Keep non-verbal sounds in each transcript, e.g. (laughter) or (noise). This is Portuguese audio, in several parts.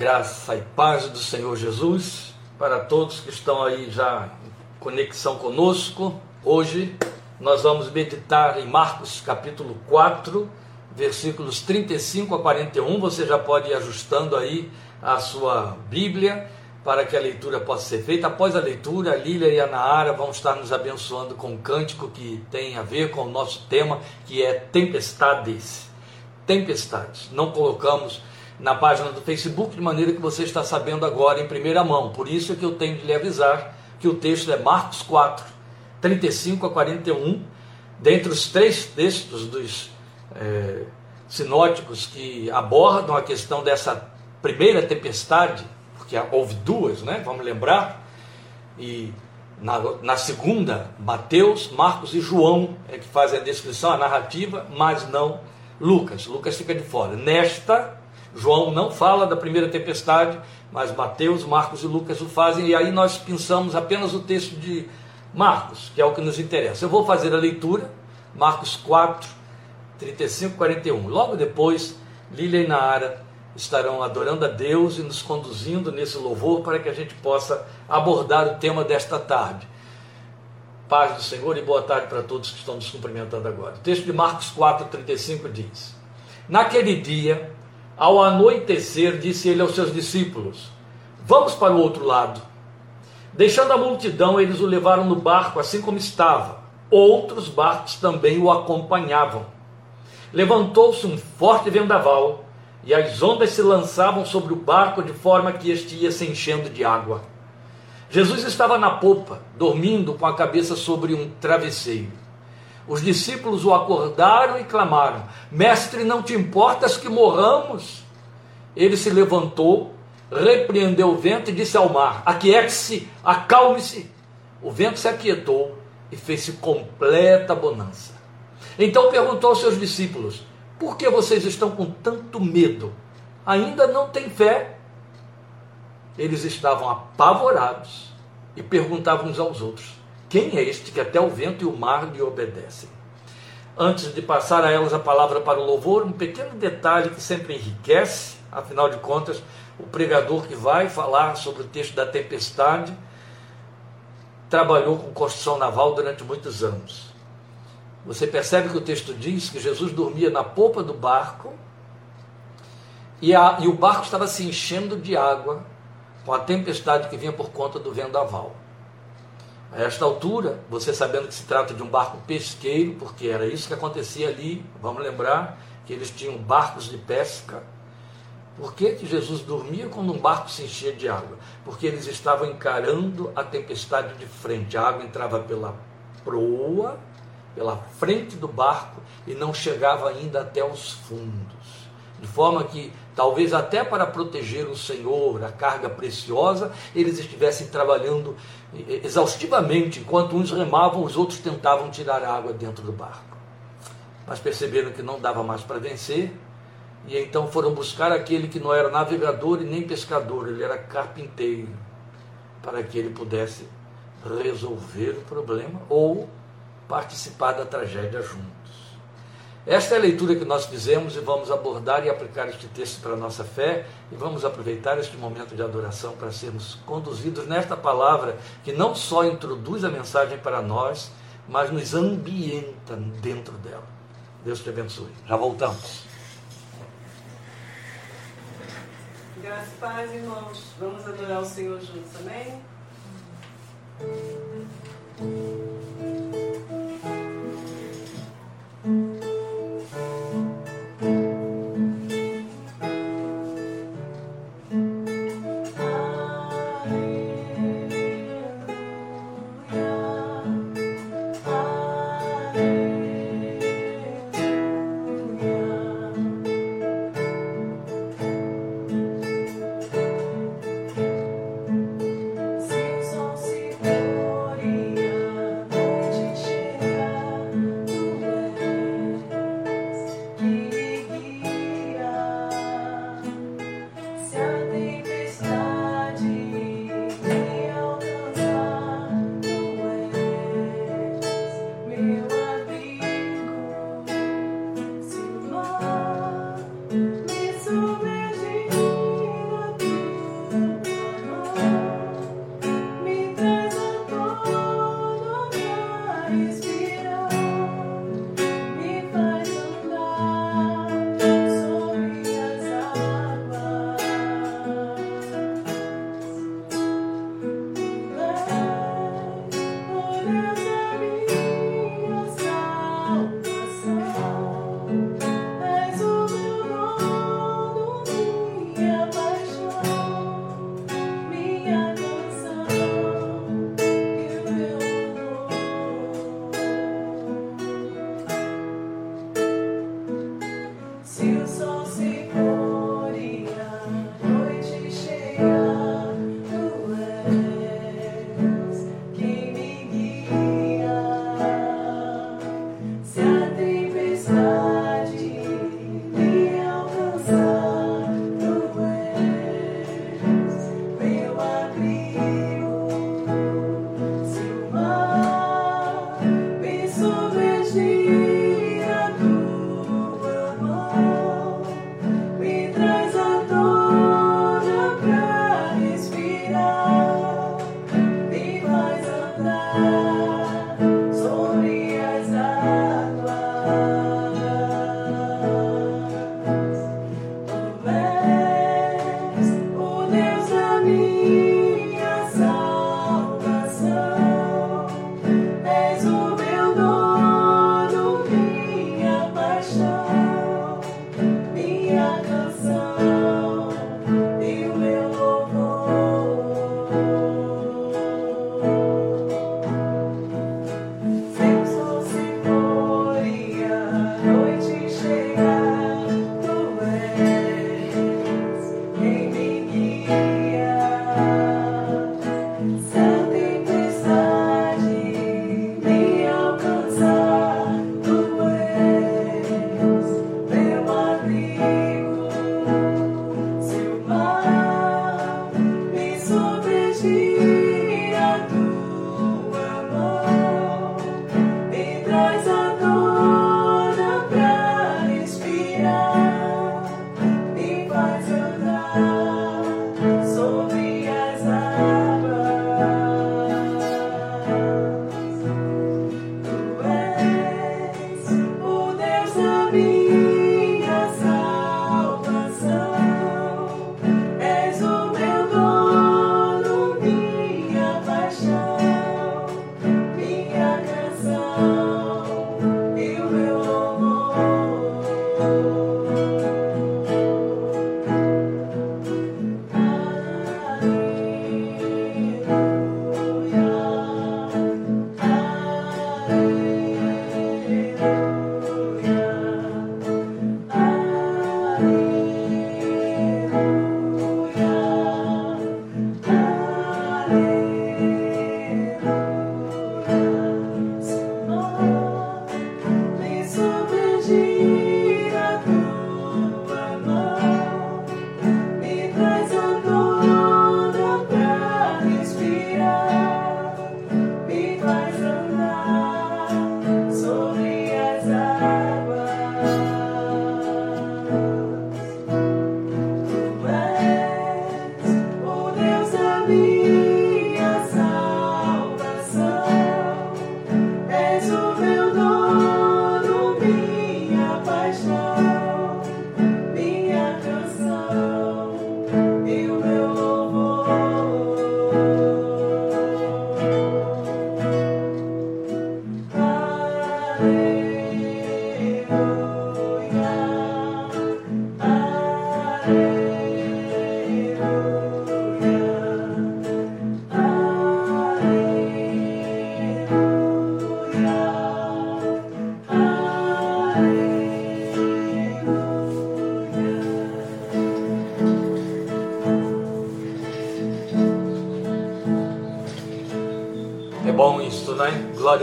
Graça e paz do Senhor Jesus para todos que estão aí já em conexão conosco. Hoje nós vamos meditar em Marcos capítulo 4, versículos 35 a 41. Você já pode ir ajustando aí a sua Bíblia para que a leitura possa ser feita. Após a leitura, a Lília e a Naara vão estar nos abençoando com um cântico que tem a ver com o nosso tema, que é tempestades. Tempestades. Não colocamos na página do Facebook, de maneira que você está sabendo agora em primeira mão. Por isso é que eu tenho de lhe avisar que o texto é Marcos 4, 35 a 41, dentre os três textos dos é, sinóticos que abordam a questão dessa primeira tempestade, porque houve duas, né? vamos lembrar, e na, na segunda, Mateus, Marcos e João é que fazem a descrição, a narrativa, mas não Lucas. Lucas fica de fora. Nesta, João não fala da primeira tempestade, mas Mateus, Marcos e Lucas o fazem, e aí nós pensamos apenas o texto de Marcos, que é o que nos interessa. Eu vou fazer a leitura, Marcos 4, 35, 41. Logo depois, Lília e Naara estarão adorando a Deus e nos conduzindo nesse louvor para que a gente possa abordar o tema desta tarde. Paz do Senhor e boa tarde para todos que estão nos cumprimentando agora. O texto de Marcos 4, 35 diz: Naquele dia, ao anoitecer, disse ele aos seus discípulos: Vamos para o outro lado. Deixando a multidão, eles o levaram no barco assim como estava. Outros barcos também o acompanhavam. Levantou-se um forte vendaval e as ondas se lançavam sobre o barco de forma que este ia se enchendo de água. Jesus estava na popa, dormindo com a cabeça sobre um travesseiro. Os discípulos o acordaram e clamaram: Mestre, não te importas que morramos? Ele se levantou, repreendeu o vento e disse ao mar: Aquiete-se, acalme-se. O vento se aquietou e fez-se completa bonança. Então perguntou aos seus discípulos: Por que vocês estão com tanto medo? Ainda não têm fé? Eles estavam apavorados e perguntavam uns aos outros: quem é este que até o vento e o mar lhe obedecem? Antes de passar a elas a palavra para o louvor, um pequeno detalhe que sempre enriquece, afinal de contas, o pregador que vai falar sobre o texto da tempestade trabalhou com construção naval durante muitos anos. Você percebe que o texto diz que Jesus dormia na polpa do barco e, a, e o barco estava se enchendo de água com a tempestade que vinha por conta do vendaval. A esta altura, você sabendo que se trata de um barco pesqueiro, porque era isso que acontecia ali, vamos lembrar que eles tinham barcos de pesca. Por que, que Jesus dormia quando um barco se enchia de água? Porque eles estavam encarando a tempestade de frente. A água entrava pela proa, pela frente do barco e não chegava ainda até os fundos. De forma que talvez até para proteger o Senhor, a carga preciosa, eles estivessem trabalhando exaustivamente, enquanto uns remavam, os outros tentavam tirar água dentro do barco. Mas perceberam que não dava mais para vencer, e então foram buscar aquele que não era navegador e nem pescador, ele era carpinteiro, para que ele pudesse resolver o problema ou participar da tragédia junto. Esta é a leitura que nós fizemos e vamos abordar e aplicar este texto para a nossa fé e vamos aproveitar este momento de adoração para sermos conduzidos nesta palavra que não só introduz a mensagem para nós, mas nos ambienta dentro dela. Deus te abençoe. Já voltamos. Graças e paz, irmãos. Vamos adorar o Senhor juntos, amém? Música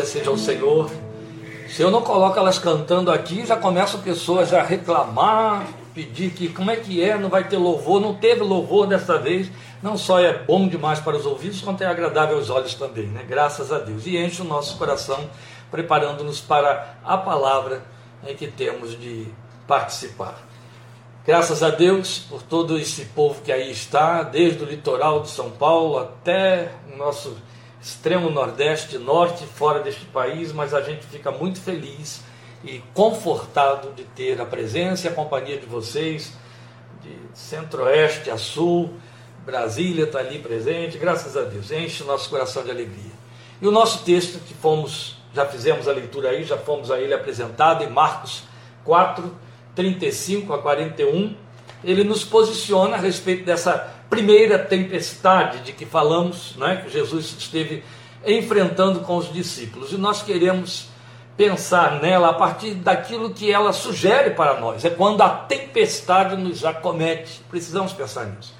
seja ao Senhor. Se eu não coloco elas cantando aqui, já começam pessoas a reclamar, pedir que como é que é, não vai ter louvor, não teve louvor dessa vez. Não só é bom demais para os ouvidos, quanto é agradável aos olhos também, né? Graças a Deus. E enche o nosso coração, preparando-nos para a palavra em que temos de participar. Graças a Deus por todo esse povo que aí está, desde o litoral de São Paulo até o nosso extremo nordeste, norte, fora deste país, mas a gente fica muito feliz e confortado de ter a presença e a companhia de vocês, de centro-oeste a sul, Brasília está ali presente, graças a Deus, enche o nosso coração de alegria. E o nosso texto que fomos, já fizemos a leitura aí, já fomos a ele apresentado em Marcos 4, 35 a 41, ele nos posiciona a respeito dessa primeira tempestade de que falamos, né, que Jesus esteve enfrentando com os discípulos. E nós queremos pensar nela a partir daquilo que ela sugere para nós. É quando a tempestade nos acomete. Precisamos pensar nisso.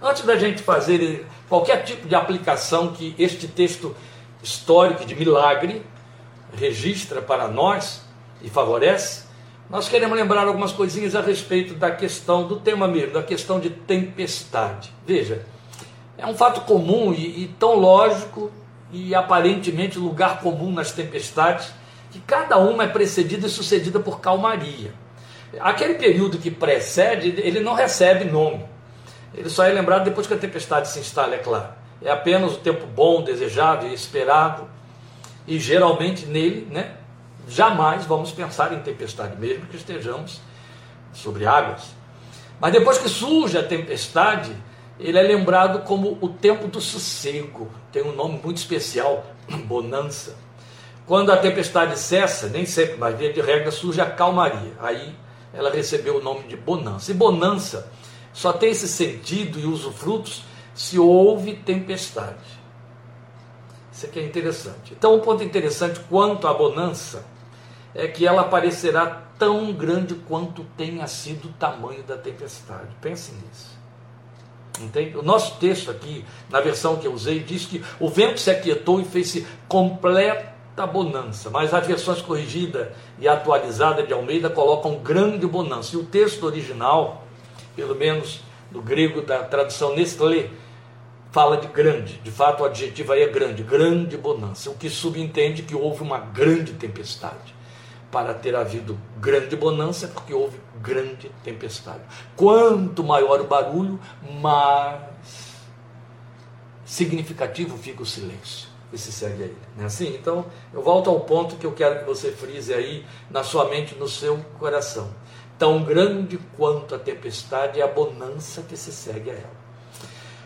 Antes da gente fazer qualquer tipo de aplicação que este texto histórico de milagre registra para nós e favorece, nós queremos lembrar algumas coisinhas a respeito da questão do tema mesmo, da questão de tempestade. Veja, é um fato comum e, e tão lógico e aparentemente lugar comum nas tempestades que cada uma é precedida e sucedida por calmaria. Aquele período que precede, ele não recebe nome. Ele só é lembrado depois que a tempestade se instala, é claro. É apenas o tempo bom, desejado e esperado. E geralmente nele, né, jamais vamos pensar em tempestade, mesmo que estejamos sobre águas. Mas depois que surge a tempestade, ele é lembrado como o tempo do sossego. Tem um nome muito especial, (clears throat) bonança. Quando a tempestade cessa, nem sempre, mas via de regra, surge a calmaria. Aí ela recebeu o nome de bonança. E bonança só tem esse sentido e usufrutos se houve tempestade. Isso aqui é interessante. Então, um ponto interessante quanto à bonança é que ela parecerá tão grande quanto tenha sido o tamanho da tempestade. Pense nisso. Entende? O nosso texto aqui, na versão que eu usei, diz que o vento se aquietou e fez-se completa bonança, mas as versões corrigida e atualizada de Almeida colocam grande bonança. E o texto original, pelo menos do grego da tradução Nestlé, fala de grande. De fato, o adjetivo aí é grande, grande bonança, o que subentende que houve uma grande tempestade para ter havido grande bonança, porque houve grande tempestade. Quanto maior o barulho, mais significativo fica o silêncio que se segue a ele. Não é assim? Então, eu volto ao ponto que eu quero que você frise aí na sua mente, no seu coração. Tão grande quanto a tempestade é a bonança que se segue a ela.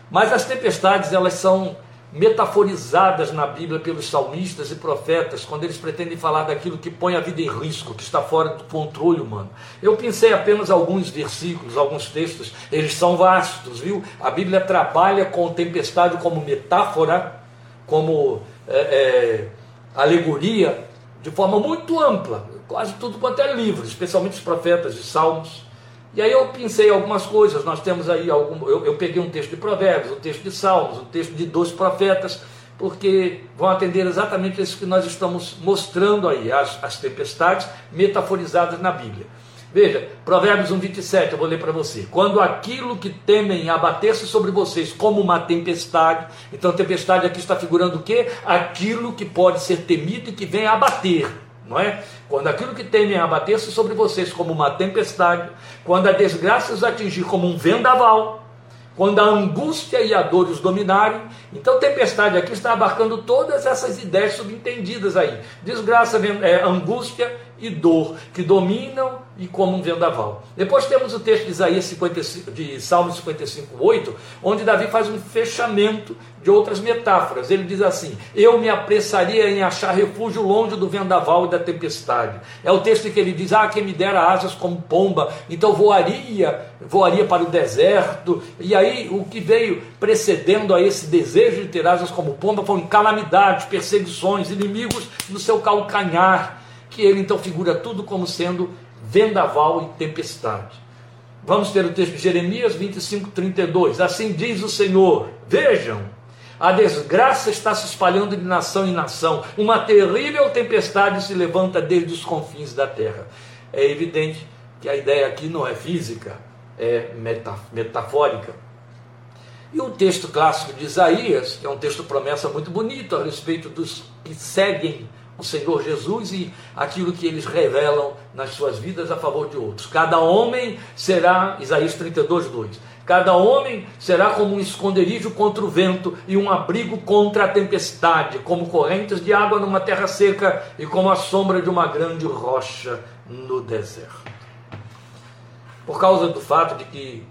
Mas as tempestades, elas são metaforizadas na Bíblia pelos salmistas e profetas, quando eles pretendem falar daquilo que põe a vida em risco, que está fora do controle humano. Eu pensei apenas alguns versículos, alguns textos, eles são vastos, viu? A Bíblia trabalha com tempestade como metáfora, como é, é, alegoria, de forma muito ampla, quase tudo quanto é livro, especialmente os profetas e salmos. E aí eu pensei algumas coisas, nós temos aí algum, eu, eu peguei um texto de Provérbios, um texto de Salmos, um texto de dois profetas, porque vão atender exatamente isso que nós estamos mostrando aí, as, as tempestades metaforizadas na Bíblia. Veja, Provérbios 1, 27, eu vou ler para você. Quando aquilo que temem abater-se sobre vocês como uma tempestade, então tempestade aqui está figurando o quê? Aquilo que pode ser temido e que vem abater não é? Quando aquilo que temem abater-se sobre vocês como uma tempestade, quando a desgraça os atingir como um vendaval, quando a angústia e a dor os dominarem, então tempestade aqui está abarcando todas essas ideias subentendidas aí. Desgraça, é, angústia e dor que dominam e como um vendaval. Depois temos o texto de Isaías 55, de Salmo 55, 8, onde Davi faz um fechamento de outras metáforas. Ele diz assim: Eu me apressaria em achar refúgio longe do vendaval e da tempestade. É o texto que ele diz: Ah, quem me dera asas como pomba, então voaria, voaria para o deserto. E aí o que veio precedendo a esse desejo de ter asas como pomba foram calamidades, perseguições, inimigos no seu calcanhar que ele então figura tudo como sendo vendaval e tempestade. Vamos ter o texto de Jeremias 25, 32. Assim diz o Senhor: Vejam, A desgraça está se espalhando de nação em nação. Uma terrível tempestade se levanta desde os confins da terra. É evidente que a ideia aqui não é física, é metafórica. E o texto clássico de Isaías, que é um texto promessa muito bonito a respeito dos que seguem o Senhor Jesus e aquilo que eles revelam nas suas vidas a favor de outros. Cada homem será, Isaías 32, 2. Cada homem será como um esconderijo contra o vento e um abrigo contra a tempestade, como correntes de água numa terra seca e como a sombra de uma grande rocha no deserto. Por causa do fato de que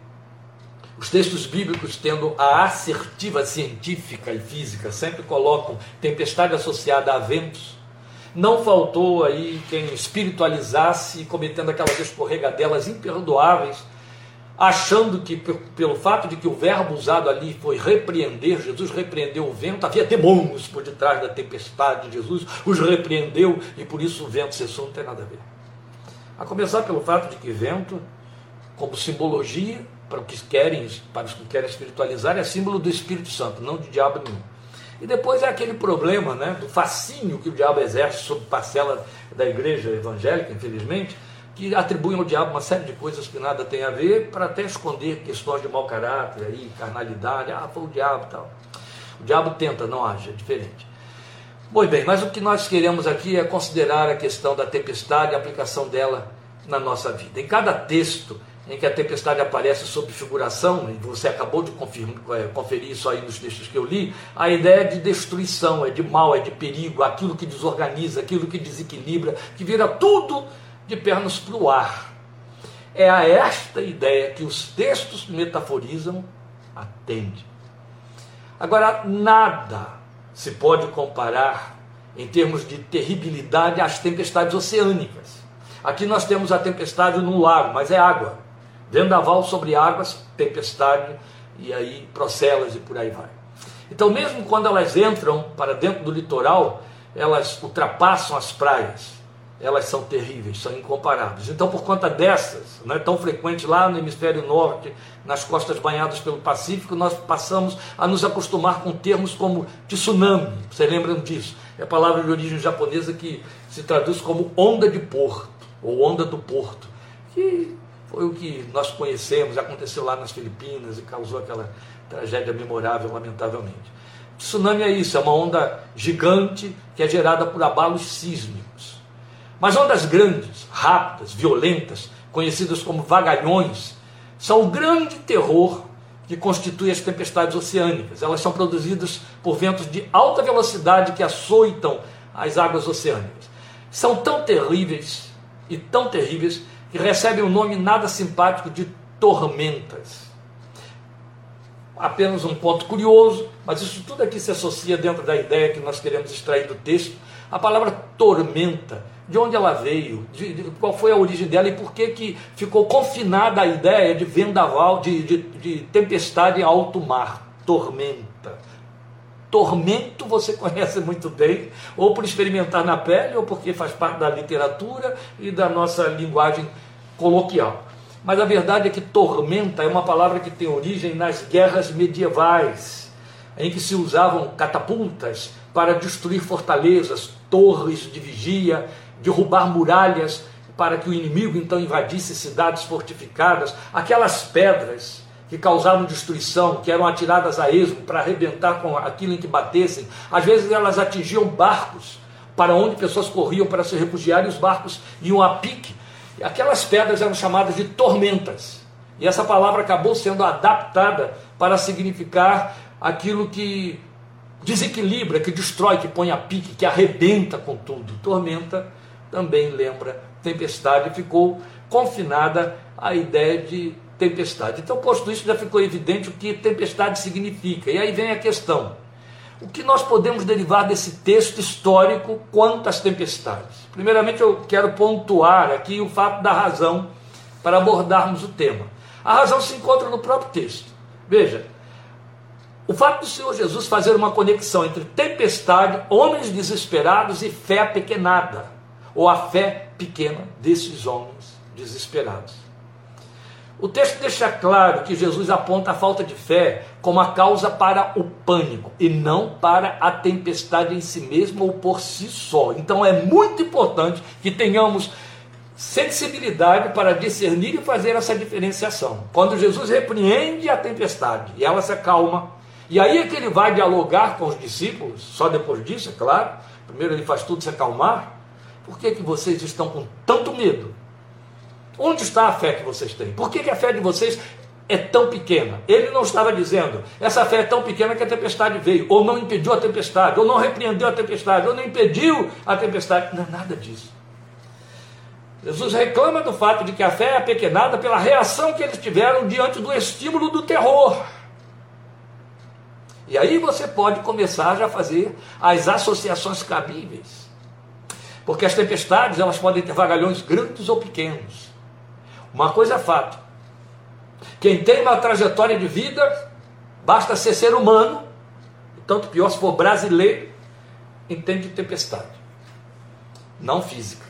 os textos bíblicos, tendo a assertiva científica e física, sempre colocam tempestade associada a ventos, não faltou aí quem espiritualizasse, cometendo aquelas escorregadelas imperdoáveis, achando que pelo fato de que o verbo usado ali foi repreender, Jesus repreendeu o vento, havia demônios por detrás da tempestade, Jesus os repreendeu e por isso o vento cessou, não tem nada a ver. A começar pelo fato de que vento, como simbologia, para os que querem, para os que querem espiritualizar, é símbolo do Espírito Santo, não de diabo nenhum. E depois é aquele problema né, do fascínio que o diabo exerce sobre parcela da igreja evangélica, infelizmente, que atribuem ao diabo uma série de coisas que nada tem a ver, para até esconder questões de mau caráter, aí, carnalidade, ah, foi o diabo e tal. O diabo tenta, não age, é diferente. Pois bem, mas o que nós queremos aqui é considerar a questão da tempestade e a aplicação dela na nossa vida. Em cada texto em que a tempestade aparece sob figuração, e você acabou de é, conferir isso aí nos textos que eu li, a ideia é de destruição, é de mal, é de perigo, aquilo que desorganiza, aquilo que desequilibra, que vira tudo de pernas para o ar. É a esta ideia que os textos metaforizam, atende. Agora, nada se pode comparar em termos de terribilidade às tempestades oceânicas. Aqui nós temos a tempestade no lago, mas é água. Vendaval sobre águas, tempestade, e aí procelas e por aí vai. Então, mesmo quando elas entram para dentro do litoral, elas ultrapassam as praias, elas são terríveis, são incomparáveis. Então, por conta dessas, não é tão frequente lá no hemisfério norte, nas costas banhadas pelo Pacífico, nós passamos a nos acostumar com termos como tsunami. Vocês lembram disso? É a palavra de origem japonesa que se traduz como onda de porto, ou onda do porto, que foi o que nós conhecemos, aconteceu lá nas Filipinas e causou aquela tragédia memorável, lamentavelmente. tsunami é isso, é uma onda gigante que é gerada por abalos sísmicos. Mas ondas grandes, rápidas, violentas, conhecidas como vagalhões, são o grande terror que constitui as tempestades oceânicas. Elas são produzidas por ventos de alta velocidade que açoitam as águas oceânicas. São tão terríveis e tão terríveis que recebem o um nome nada simpático de tormentas. Apenas um ponto curioso, mas isso tudo aqui se associa dentro da ideia que nós queremos extrair do texto. A palavra tormenta, de onde ela veio, de, de, qual foi a origem dela e por que, que ficou confinada a ideia de vendaval, de, de, de tempestade em alto mar, tormenta. Tormento você conhece muito bem, ou por experimentar na pele, ou porque faz parte da literatura e da nossa linguagem coloquial. Mas a verdade é que tormenta é uma palavra que tem origem nas guerras medievais, em que se usavam catapultas para destruir fortalezas, torres de vigia, derrubar muralhas para que o inimigo então invadisse cidades fortificadas, aquelas pedras que causavam destruição, que eram atiradas a esmo para arrebentar com aquilo em que batessem. Às vezes elas atingiam barcos para onde pessoas corriam para se refugiar e os barcos iam a pique. Aquelas pedras eram chamadas de tormentas. E essa palavra acabou sendo adaptada para significar aquilo que desequilibra, que destrói, que põe a pique, que arrebenta com tudo. Tormenta também lembra tempestade, ficou confinada à ideia de tempestade. Então, posto isso, já ficou evidente o que tempestade significa. E aí vem a questão: o que nós podemos derivar desse texto histórico quanto às tempestades? Primeiramente, eu quero pontuar aqui o fato da razão para abordarmos o tema. A razão se encontra no próprio texto. Veja, o fato do Senhor Jesus fazer uma conexão entre tempestade, homens desesperados e fé pequenada, ou a fé pequena desses homens desesperados. O texto deixa claro que Jesus aponta a falta de fé como a causa para o pânico e não para a tempestade em si mesma ou por si só. Então é muito importante que tenhamos sensibilidade para discernir e fazer essa diferenciação. Quando Jesus repreende a tempestade e ela se acalma, e aí é que ele vai dialogar com os discípulos, só depois disso, é claro. Primeiro ele faz tudo se acalmar. Por que, que vocês estão com tanto medo? Onde está a fé que vocês têm? Por que, que a fé de vocês é tão pequena? Ele não estava dizendo, essa fé é tão pequena que a tempestade veio, ou não impediu a tempestade, ou não repreendeu a tempestade, ou não impediu a tempestade. Não é nada disso. Jesus reclama do fato de que a fé é apequenada pela reação que eles tiveram diante do estímulo do terror. E aí você pode começar já a fazer as associações cabíveis. Porque as tempestades, elas podem ter vagalhões grandes ou pequenos. Uma coisa é fato. Quem tem uma trajetória de vida, basta ser ser humano, tanto pior se for brasileiro, entende tempestade. Não física.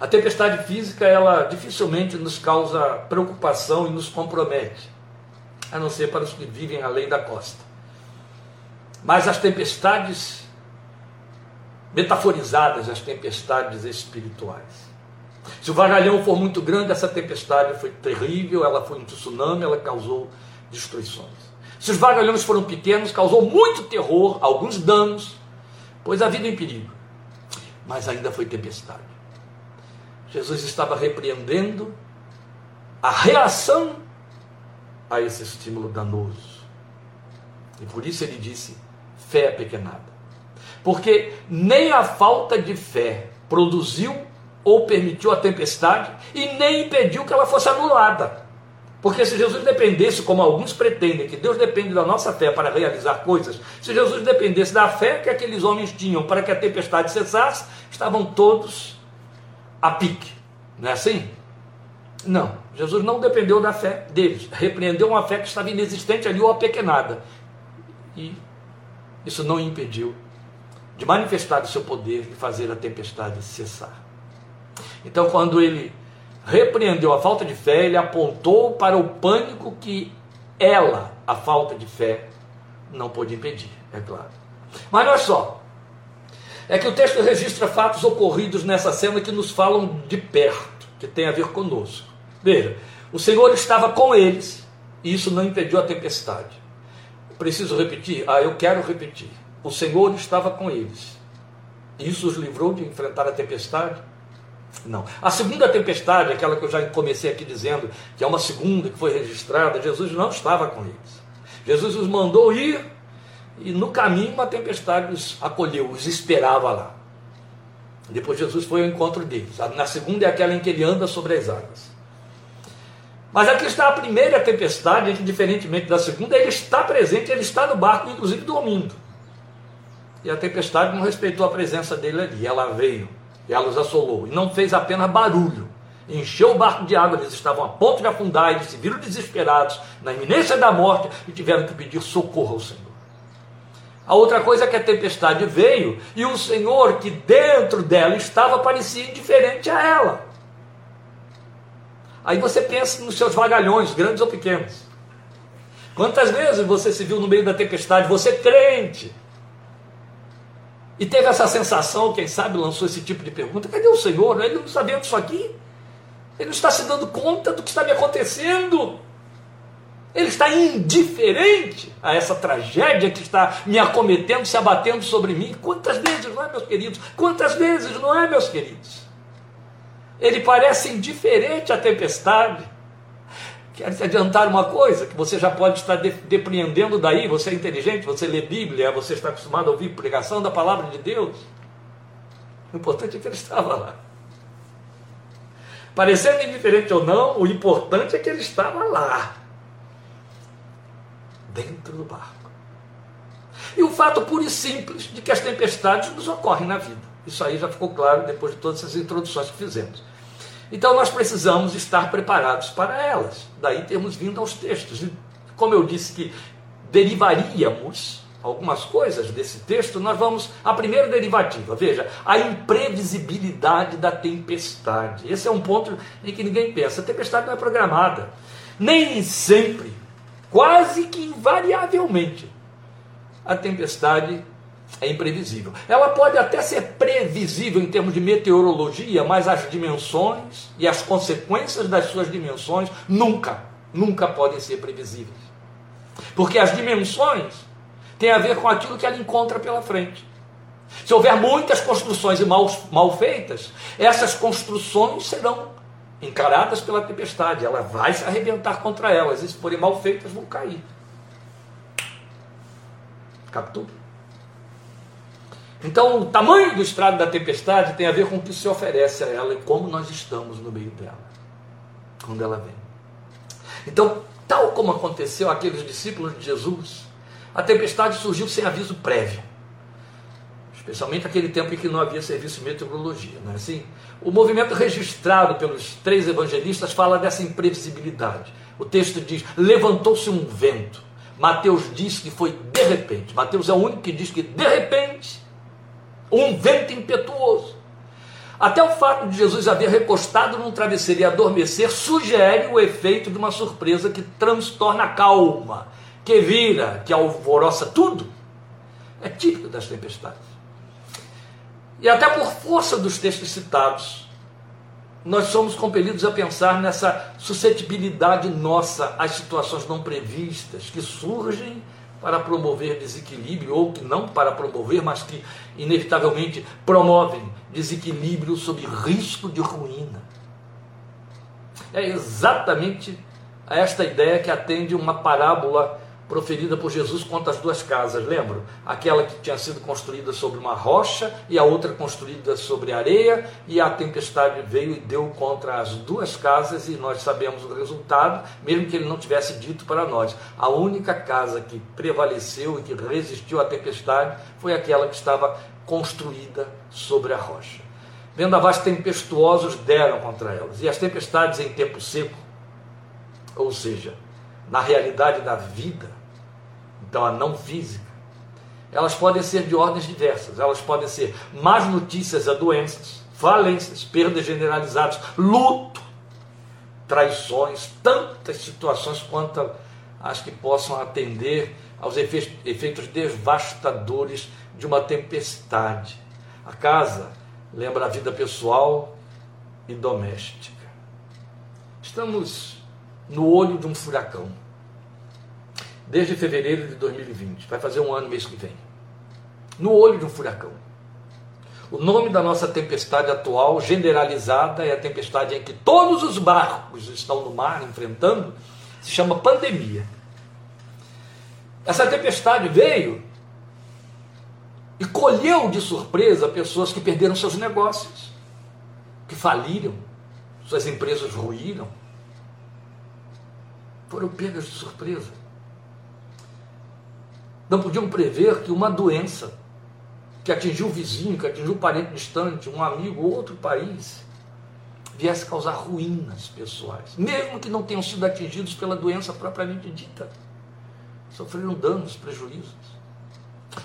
A tempestade física, ela dificilmente nos causa preocupação e nos compromete, a não ser para os que vivem além da costa. Mas as tempestades metaforizadas, as tempestades espirituais. Se o vagalhão for muito grande, essa tempestade foi terrível, ela foi um tsunami, ela causou destruições. Se os vagalhões foram pequenos, causou muito terror, alguns danos, pois a vida em perigo. Mas ainda foi tempestade. Jesus estava repreendendo a reação a esse estímulo danoso. E por isso ele disse: fé é pequenada. Porque nem a falta de fé produziu ou permitiu a tempestade e nem impediu que ela fosse anulada. Porque se Jesus dependesse, como alguns pretendem, que Deus depende da nossa fé para realizar coisas, se Jesus dependesse da fé que aqueles homens tinham para que a tempestade cessasse, estavam todos a pique. Não é assim? Não. Jesus não dependeu da fé deles. Repreendeu uma fé que estava inexistente ali ou apequenada. E isso não impediu de manifestar o seu poder e fazer a tempestade cessar. Então, quando ele repreendeu a falta de fé, ele apontou para o pânico que ela, a falta de fé, não pôde impedir, é claro. Mas olha só, é que o texto registra fatos ocorridos nessa cena que nos falam de perto, que tem a ver conosco. Veja, o Senhor estava com eles e isso não impediu a tempestade. Preciso repetir? Ah, eu quero repetir. O Senhor estava com eles. Isso os livrou de enfrentar a tempestade? Não. A segunda tempestade, aquela que eu já comecei aqui dizendo, que é uma segunda que foi registrada, Jesus não estava com eles. Jesus os mandou ir e no caminho uma tempestade os acolheu, os esperava lá. Depois Jesus foi ao encontro deles. Na segunda é aquela em que ele anda sobre as águas. Mas aqui está a primeira tempestade, que diferentemente da segunda, ele está presente, ele está no barco, inclusive dormindo. E a tempestade não respeitou a presença dele ali, ela veio, ela os assolou, e não fez apenas barulho, encheu o barco de água, eles estavam a ponto de afundar, eles se viram desesperados, na iminência da morte, e tiveram que pedir socorro ao Senhor. A outra coisa é que a tempestade veio e o Senhor que dentro dela estava parecia indiferente a ela. Aí você pensa nos seus vagalhões, grandes ou pequenos. Quantas vezes você se viu no meio da tempestade, você crente, e teve essa sensação, quem sabe lançou esse tipo de pergunta: cadê o Senhor? Ele não está vendo isso aqui? Ele não está se dando conta do que está me acontecendo? Ele está indiferente a essa tragédia que está me acometendo, se abatendo sobre mim. Quantas vezes, não é, meus queridos? Quantas vezes, não é, meus queridos? Ele parece indiferente à tempestade. Quero te adiantar uma coisa que você já pode estar depreendendo daí. Você é inteligente, você lê Bíblia, você está acostumado a ouvir pregação da palavra de Deus. O importante é que ele estava lá. Parecendo indiferente ou não, o importante é que ele estava lá dentro do barco. E o fato puro e simples de que as tempestades nos ocorrem na vida. Isso aí já ficou claro depois de todas essas introduções que fizemos. Então nós precisamos estar preparados para elas. Daí temos vindo aos textos. E como eu disse que derivaríamos algumas coisas desse texto, nós vamos à primeira derivativa. Veja, a imprevisibilidade da tempestade. Esse é um ponto em que ninguém pensa. A tempestade não é programada. Nem sempre, quase que invariavelmente, a tempestade é imprevisível. Ela pode até ser previsível em termos de meteorologia, mas as dimensões e as consequências das suas dimensões nunca, nunca podem ser previsíveis. Porque as dimensões tem a ver com aquilo que ela encontra pela frente. Se houver muitas construções mal, mal feitas, essas construções serão encaradas pela tempestade, ela vai se arrebentar contra elas, e se forem mal feitas, vão cair. Captura. Então, o tamanho do estrado da tempestade tem a ver com o que se oferece a ela e como nós estamos no meio dela, quando ela vem. Então, tal como aconteceu aqueles discípulos de Jesus, a tempestade surgiu sem aviso prévio. Especialmente naquele tempo em que não havia serviço de meteorologia, não é assim? O movimento registrado pelos três evangelistas fala dessa imprevisibilidade. O texto diz: levantou-se um vento. Mateus diz que foi de repente. Mateus é o único que diz que de repente um vento impetuoso. Até o fato de Jesus haver recostado num travesseiro e adormecer sugere o efeito de uma surpresa que transtorna a calma que vira, que alvoroça tudo, é típico das tempestades. E até por força dos textos citados, nós somos compelidos a pensar nessa suscetibilidade nossa às situações não previstas que surgem para promover desequilíbrio, ou que não para promover, mas que inevitavelmente promovem desequilíbrio sob risco de ruína. É exatamente a esta ideia que atende uma parábola proferida por Jesus contra as duas casas, lembram? Aquela que tinha sido construída sobre uma rocha e a outra construída sobre areia, e a tempestade veio e deu contra as duas casas, e nós sabemos o resultado, mesmo que ele não tivesse dito para nós. A única casa que prevaleceu e que resistiu à tempestade foi aquela que estava construída sobre a rocha. Vendavais tempestuosos deram contra elas, e as tempestades em tempo seco, ou seja, na realidade da vida, então a não física, elas podem ser de ordens diversas. Elas podem ser más notícias a doenças, falências, perdas generalizadas, luto, traições, tantas situações quanto as que possam atender aos efeitos devastadores de uma tempestade. A casa lembra a vida pessoal e doméstica. Estamos no olho de um furacão desde fevereiro de 2020. Vai fazer um ano mês que vem. No olho de um furacão. O nome da nossa tempestade atual, generalizada, é a tempestade em que todos os barcos estão no mar enfrentando, se chama pandemia. Essa tempestade veio e colheu de surpresa pessoas que perderam seus negócios, que faliram, suas empresas ruíram, foram pegas de surpresa não podiam prever que uma doença que atingiu o vizinho, que atingiu um parente distante, um amigo, outro país, viesse causar ruínas pessoais, mesmo que não tenham sido atingidos pela doença propriamente dita. Sofreram danos, prejuízos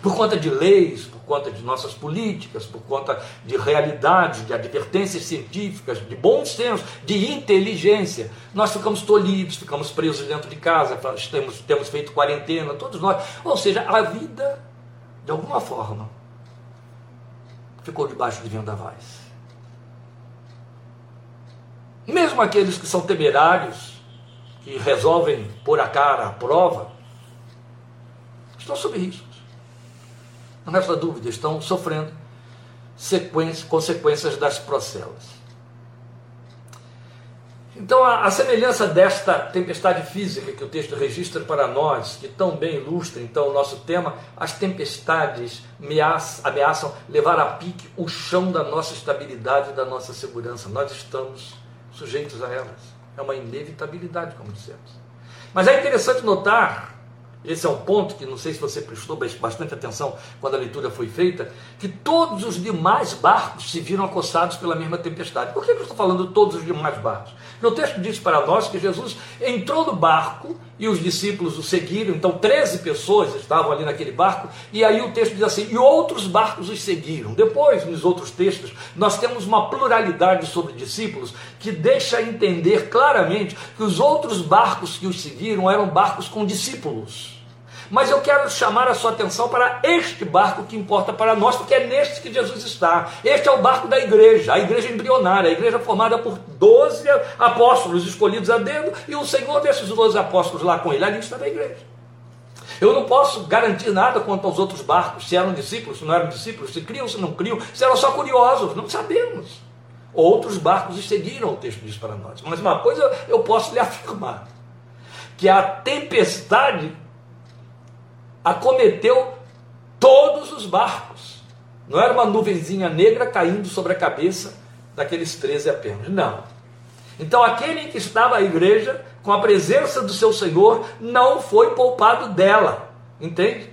por conta de leis, por conta de nossas políticas, por conta de realidades, de advertências científicas, de bom senso, de inteligência. Nós ficamos tolhidos, ficamos presos dentro de casa, temos, temos feito quarentena, todos nós. Ou seja, a vida, de alguma forma, ficou debaixo de vendavais. Mesmo aqueles que são temerários, que resolvem pôr a cara à prova, estão sob risco não resta dúvida, estão sofrendo consequências das procelas. Então, a, a, semelhança desta tempestade física que o texto registra para nós, que tão bem ilustra então o nosso tema, as tempestades ameaçam, ameaçam levar a pique o chão da nossa estabilidade e da nossa segurança. Nós estamos sujeitos a elas. É uma inevitabilidade, como dissemos. Mas é interessante notar esse é um ponto que não sei se você prestou bastante atenção quando a leitura foi feita, que todos os demais barcos se viram acossados pela mesma tempestade. Por que eu estou falando todos os demais barcos? O texto diz para nós que Jesus entrou no barco e os discípulos o seguiram, então 13 pessoas estavam ali naquele barco, e aí o texto diz assim: e outros barcos os seguiram. Depois, nos outros textos, nós temos uma pluralidade sobre discípulos que deixa entender claramente que os outros barcos que os seguiram eram barcos com discípulos. Mas eu quero chamar a sua atenção para este barco que importa para nós, porque é neste que Jesus está. Este é o barco da igreja, a igreja embrionária, a igreja formada por 12 apóstolos escolhidos a dedo, e o Senhor desses 12 apóstolos lá com ele, ali está a igreja. Eu não posso garantir nada quanto aos outros barcos, se eram discípulos, se não eram discípulos, se criam, se não criam, se eram só curiosos, não sabemos. Outros barcos seguiram, o texto diz para nós. Mas uma coisa eu posso lhe (laughs) afirmar: que a tempestade acometeu todos os barcos. Não era uma nuvenzinha negra caindo sobre a cabeça daqueles 13 apenas. Não. Então aquele que estava à igreja, com a presença do seu Senhor, não foi poupado dela. Entende?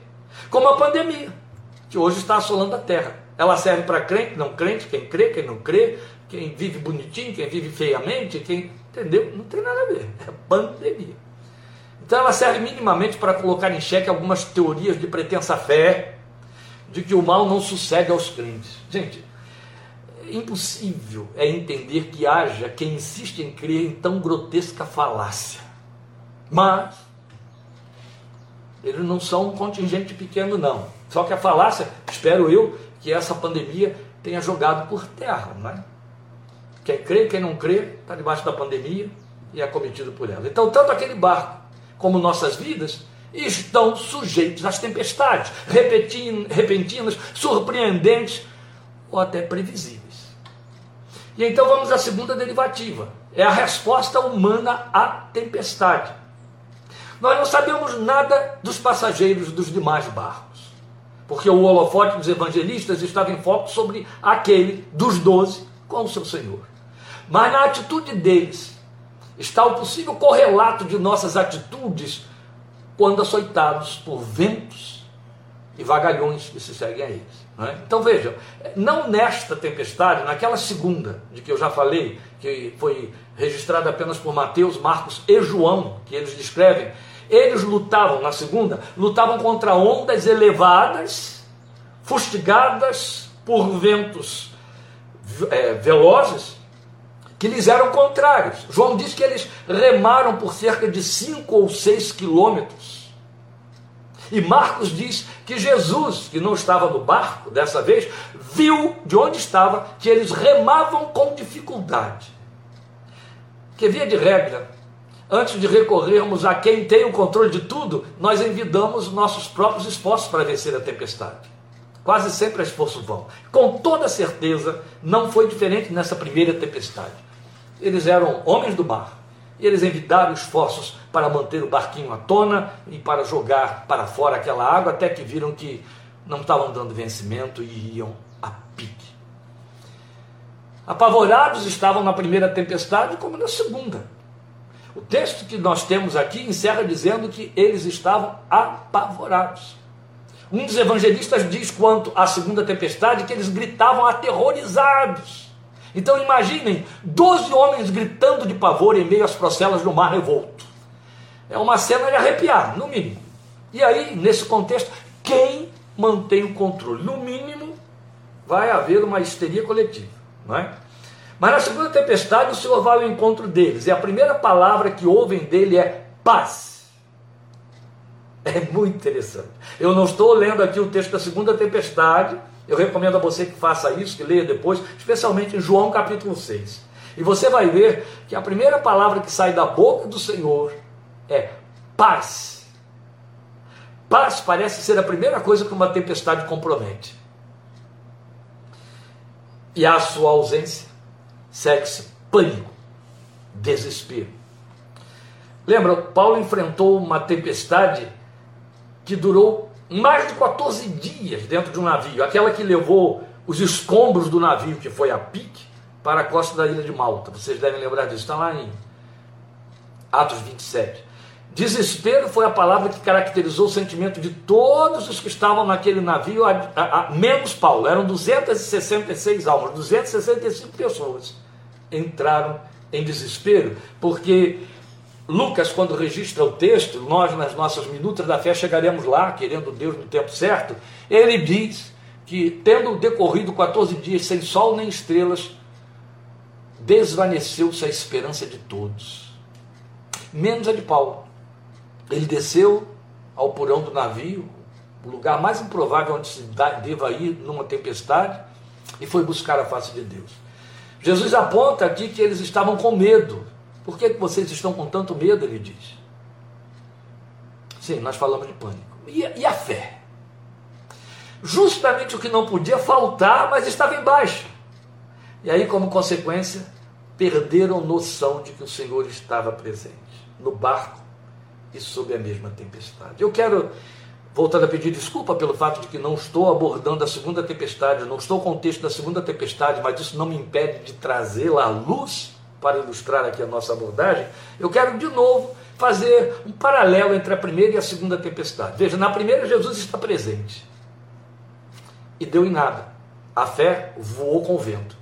Como a pandemia, que hoje está assolando a terra. Ela serve para crente, não crente, quem crê, quem não crê, quem vive bonitinho, quem vive feiamente, quem. Entendeu? Não tem nada a ver. É pandemia. Então ela serve minimamente para colocar em xeque algumas teorias de pretensa fé, de que o mal não sucede aos crentes. Gente, impossível é entender que haja quem insiste em crer em tão grotesca falácia. Mas eles não são um contingente pequeno, não. Só que a falácia, espero eu, que essa pandemia tenha jogado por terra, não é? Quem crê, quem não crê, está debaixo da pandemia e é cometido por ela. Então, tanto aquele barco como nossas vidas, estão sujeitos às tempestades repentinas, surpreendentes ou até previsíveis. E então vamos à segunda derivativa: é a resposta humana à tempestade. Nós não sabemos nada dos passageiros dos demais barcos, porque o holofote dos evangelistas estava em foco sobre aquele dos doze com o seu Senhor. Mas na atitude deles, está o possível correlato de nossas atitudes quando açoitados por ventos e vagalhões que se seguem a eles. É? Então vejam, não nesta tempestade, naquela segunda, de que eu já falei, que foi registrada apenas por Mateus, Marcos e João, que eles descrevem, eles lutavam, na segunda, lutavam contra ondas elevadas, fustigadas por ventos é, velozes, que lhes eram contrários. João diz que eles remaram por cerca de 5 ou 6 quilômetros. E Marcos diz que Jesus, que não estava no barco dessa vez, viu de onde estava que eles remavam com dificuldade. Que via de regra, antes de recorrermos a quem tem o controle de tudo, nós envidamos nossos próprios esforços para vencer a tempestade. Quase sempre é esforço vão. Com toda certeza, não foi diferente nessa primeira tempestade. Eles eram homens do mar. E eles envidaram esforços para manter o barquinho à tona e para jogar para fora aquela água, até que viram que não estavam dando vencimento e iam a pique. Apavorados estavam na primeira tempestade, como na segunda. O texto que nós temos aqui encerra dizendo que eles estavam apavorados. Um dos evangelistas diz quanto à segunda tempestade que eles gritavam aterrorizados. Então imaginem 12 homens gritando de pavor em meio às procelas do mar revolto. É uma cena de arrepiar, no mínimo. E aí, nesse contexto, quem mantém o controle? No mínimo, vai haver uma histeria coletiva, não é? Mas na segunda tempestade, o Senhor vai ao encontro deles, e a primeira palavra que ouvem dele é paz. É muito interessante. Eu não estou lendo aqui o texto da segunda tempestade, eu recomendo a você que faça isso, que leia depois, especialmente em João capítulo 6. E você vai ver que a primeira palavra que sai da boca do Senhor é paz. Paz parece ser a primeira coisa que uma tempestade compromete. E a sua ausência segue-se pânico, desespero. Lembra, Paulo enfrentou uma tempestade que durou mais de 14 dias dentro de um navio, aquela que levou os escombros do navio que foi a pique para a costa da ilha de Malta. Vocês devem lembrar disso, está lá em Atos 27. Desespero foi a palavra que caracterizou o sentimento de todos os que estavam naquele navio, a, a, a, menos Paulo. Eram 266 almas, 265 pessoas entraram em desespero, porque Lucas, quando registra o texto, nós nas nossas minutas da fé chegaremos lá, querendo Deus no tempo certo, ele diz que, tendo decorrido 14 dias sem sol nem estrelas, desvaneceu-se a esperança de todos, menos a de Paulo. Ele desceu ao porão do navio, o lugar mais improvável onde se deva ir numa tempestade, e foi buscar a face de Deus. Jesus aponta aqui que eles estavam com medo. Por que vocês estão com tanto medo? Ele diz. Sim, nós falamos de pânico. E, e a fé? Justamente o que não podia faltar, mas estava embaixo. E aí, como consequência, perderam noção de que o Senhor estava presente no barco e sob a mesma tempestade. Eu quero voltando a pedir desculpa pelo fato de que não estou abordando a segunda tempestade, não estou com o texto da segunda tempestade, mas isso não me impede de trazê-la à luz para ilustrar aqui a nossa abordagem. Eu quero de novo fazer um paralelo entre a primeira e a segunda tempestade. Veja, na primeira Jesus está presente e deu em nada. A fé voou com o vento.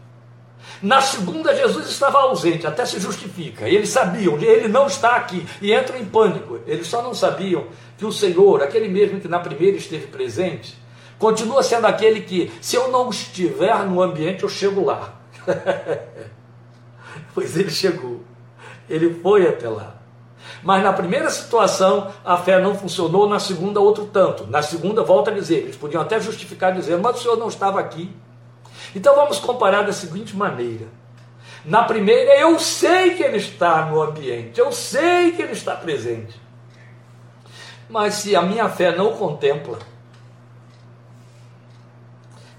Na segunda, Jesus estava ausente, até se justifica. Eles sabiam, ele não está aqui e entram em pânico. Eles só não sabiam que o Senhor, aquele mesmo que na primeira esteve presente, continua sendo aquele que, se eu não estiver no ambiente, eu chego lá. (laughs) pois ele chegou, ele foi até lá. Mas na primeira situação a fé não funcionou, na segunda, outro tanto. Na segunda, volta a dizer, eles podiam até justificar dizendo, mas o senhor não estava aqui. Então vamos comparar da seguinte maneira. Na primeira, eu sei que ele está no ambiente, eu sei que ele está presente. Mas se a minha fé não contempla,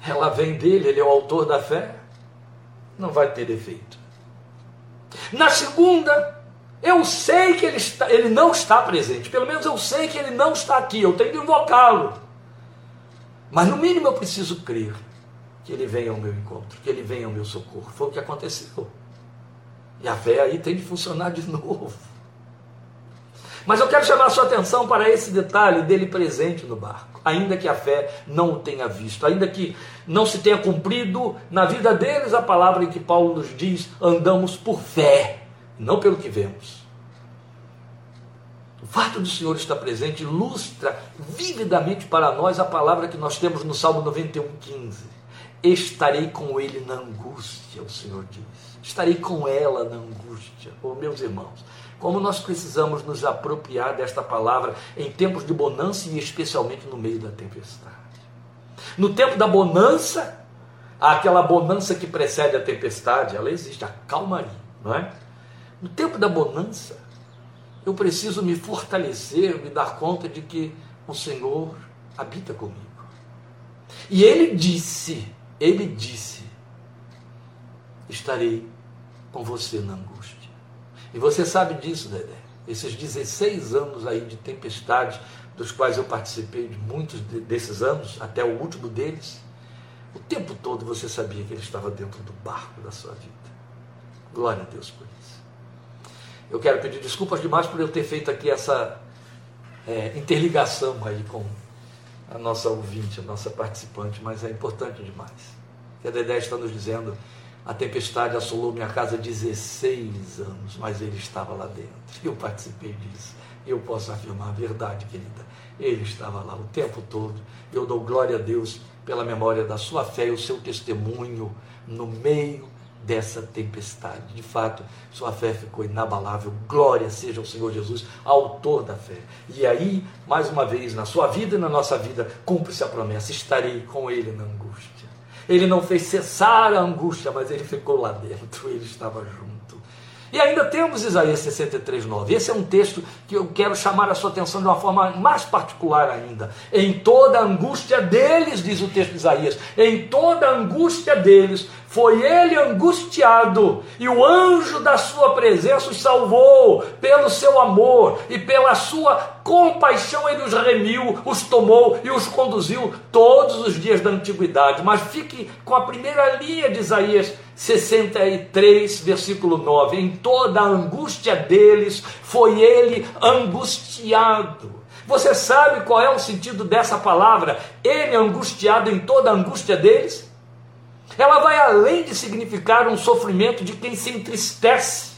ela vem dele, ele é o autor da fé, não vai ter efeito. Na segunda, eu sei que ele, está, ele não está presente, pelo menos eu sei que ele não está aqui, eu tenho que invocá-lo. Mas no mínimo eu preciso crer que ele venha ao meu encontro, que ele venha ao meu socorro. Foi o que aconteceu. E a fé aí tem de funcionar de (laughs) novo. Mas eu quero chamar a sua atenção para esse detalhe dele presente no barco, ainda que a fé não o tenha visto, ainda que não se tenha cumprido na vida deles a palavra em que Paulo nos diz: andamos por fé, não pelo que vemos. O fato do Senhor estar presente ilustra vividamente para nós a palavra que nós temos no Salmo 91, 15 estarei com ele na angústia, o Senhor diz. Estarei com ela na angústia. Oh, meus irmãos, como nós precisamos nos apropriar desta palavra em tempos de bonança e especialmente no meio da tempestade. No tempo da bonança, aquela bonança que precede a tempestade, ela existe, a calmaria, não é? No tempo da bonança, eu preciso me fortalecer, me dar conta de que o Senhor habita comigo. E ele disse: ele disse: Estarei com você na angústia. E você sabe disso, Dedé. Esses 16 anos aí de tempestade, dos quais eu participei de muitos desses anos, até o último deles, o tempo todo você sabia que ele estava dentro do barco da sua vida. Glória a Deus por isso. Eu quero pedir desculpas demais por eu ter feito aqui essa é, interligação aí com a nossa ouvinte, a nossa participante, mas é importante demais. Que a Dedé está nos dizendo, a tempestade assolou minha casa 16 anos, mas ele estava lá dentro. Eu participei disso. Eu posso afirmar a verdade, querida. Ele estava lá o tempo todo. Eu dou glória a Deus pela memória da sua fé e o seu testemunho no meio dessa tempestade. De fato, sua fé ficou inabalável. Glória seja ao Senhor Jesus, autor da fé. E aí, mais uma vez, na sua vida e na nossa vida, cumpre-se a promessa: estarei com Ele na angústia. Ele não fez cessar a angústia, mas ele ficou lá dentro, ele estava junto. E ainda temos Isaías 63, 9. Esse é um texto que eu quero chamar a sua atenção de uma forma mais particular ainda. Em toda a angústia deles, diz o texto de Isaías, em toda a angústia deles, foi ele angustiado, e o anjo da sua presença os salvou, pelo seu amor e pela sua compaixão, ele os remiu, os tomou e os conduziu todos os dias da antiguidade. Mas fique com a primeira linha de Isaías 63, versículo 9: Em toda a angústia deles foi ele angustiado. Você sabe qual é o sentido dessa palavra? Ele angustiado em toda a angústia deles? Ela vai além de significar um sofrimento de quem se entristece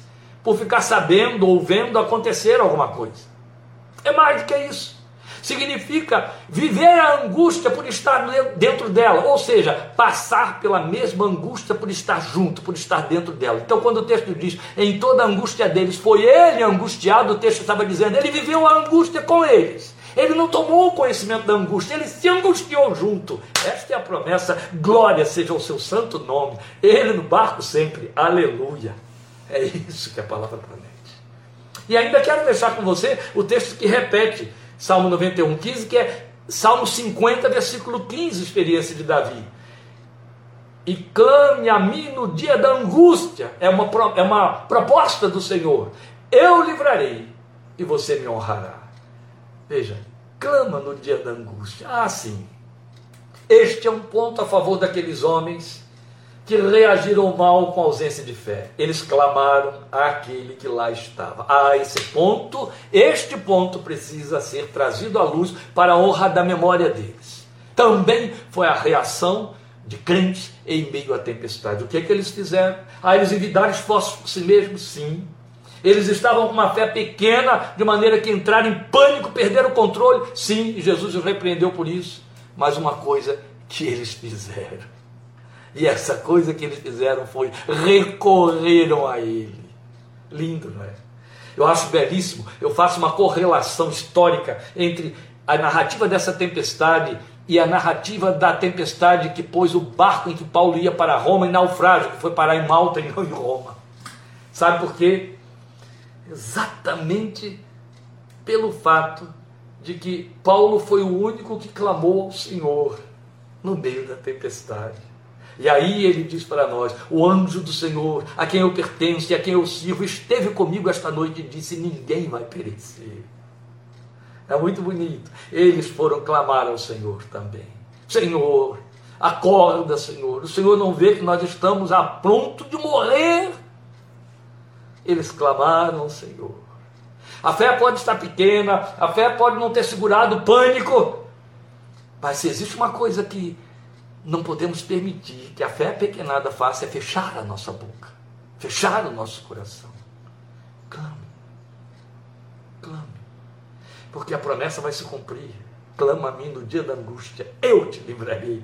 por ficar sabendo ou vendo acontecer alguma coisa. É mais do que isso. Significa viver a angústia por estar dentro dela, ou seja, passar pela mesma angústia por estar junto, por estar dentro dela. Então, quando o texto diz em toda a angústia deles foi ele angustiado, o texto estava dizendo, ele viveu a angústia com eles. Ele não tomou o conhecimento da angústia, ele se angustiou junto. Esta é a promessa, glória seja o seu santo nome. Ele no barco sempre, aleluia. É isso que a palavra promete. E ainda quero deixar com você o texto que repete Salmo 91, 15, que é Salmo 50, versículo 15, experiência de Davi. E clame a mim no dia da angústia, é uma, é uma proposta do Senhor. Eu livrarei e você me honrará. Veja, clama no dia da angústia. Ah, sim. Este é um ponto a favor daqueles homens que reagiram mal com ausência de fé. Eles clamaram àquele que lá estava. A esse ponto, este ponto precisa ser trazido à luz para a honra da memória deles. Também foi a reação de crentes em meio à tempestade. O que é que eles fizeram? Ah, eles envidaram esforços por si mesmos? Sim. Eles estavam com uma fé pequena, de maneira que entraram em pânico, perderam o controle? Sim, Jesus os repreendeu por isso. Mas uma coisa que eles fizeram e essa coisa que eles fizeram foi recorreram a ele. Lindo, não é? Eu acho belíssimo. Eu faço uma correlação histórica entre a narrativa dessa tempestade e a narrativa da tempestade que pôs o barco em que Paulo ia para Roma em naufrágio, que foi parar em Malta e não em Roma. Sabe por quê? Exatamente pelo fato de que Paulo foi o único que clamou ao Senhor no meio da tempestade. E aí ele diz para nós: O anjo do Senhor, a quem eu pertenço e a quem eu sirvo, esteve comigo esta noite e disse: Ninguém vai perecer. É muito bonito. Eles foram clamar ao Senhor também. Senhor, acorda, Senhor. O Senhor não vê que nós estamos a ponto de morrer. Eles clamaram ao Senhor. A fé pode estar pequena, a fé pode não ter segurado o pânico, mas se existe uma coisa que não podemos permitir que a fé pequenada faça é fechar a nossa boca, fechar o nosso coração. Clame, clame, porque a promessa vai se cumprir. Clama a mim no dia da angústia, eu te livrarei.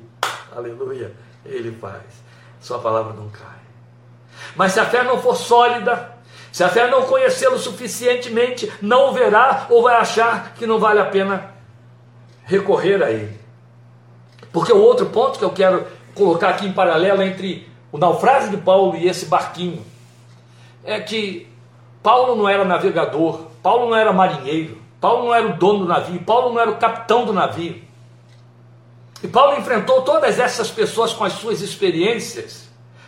Aleluia, ele faz. Sua palavra não cai. Mas se a fé não for sólida, se a fé não conhecê-lo suficientemente, não o verá ou vai achar que não vale a pena recorrer a ele. Porque o outro ponto que eu quero colocar aqui em paralelo entre o naufrágio de Paulo e esse barquinho é que Paulo não era navegador, Paulo não era marinheiro, Paulo não era o dono do navio, Paulo não era o capitão do navio. E Paulo enfrentou todas essas pessoas com as suas experiências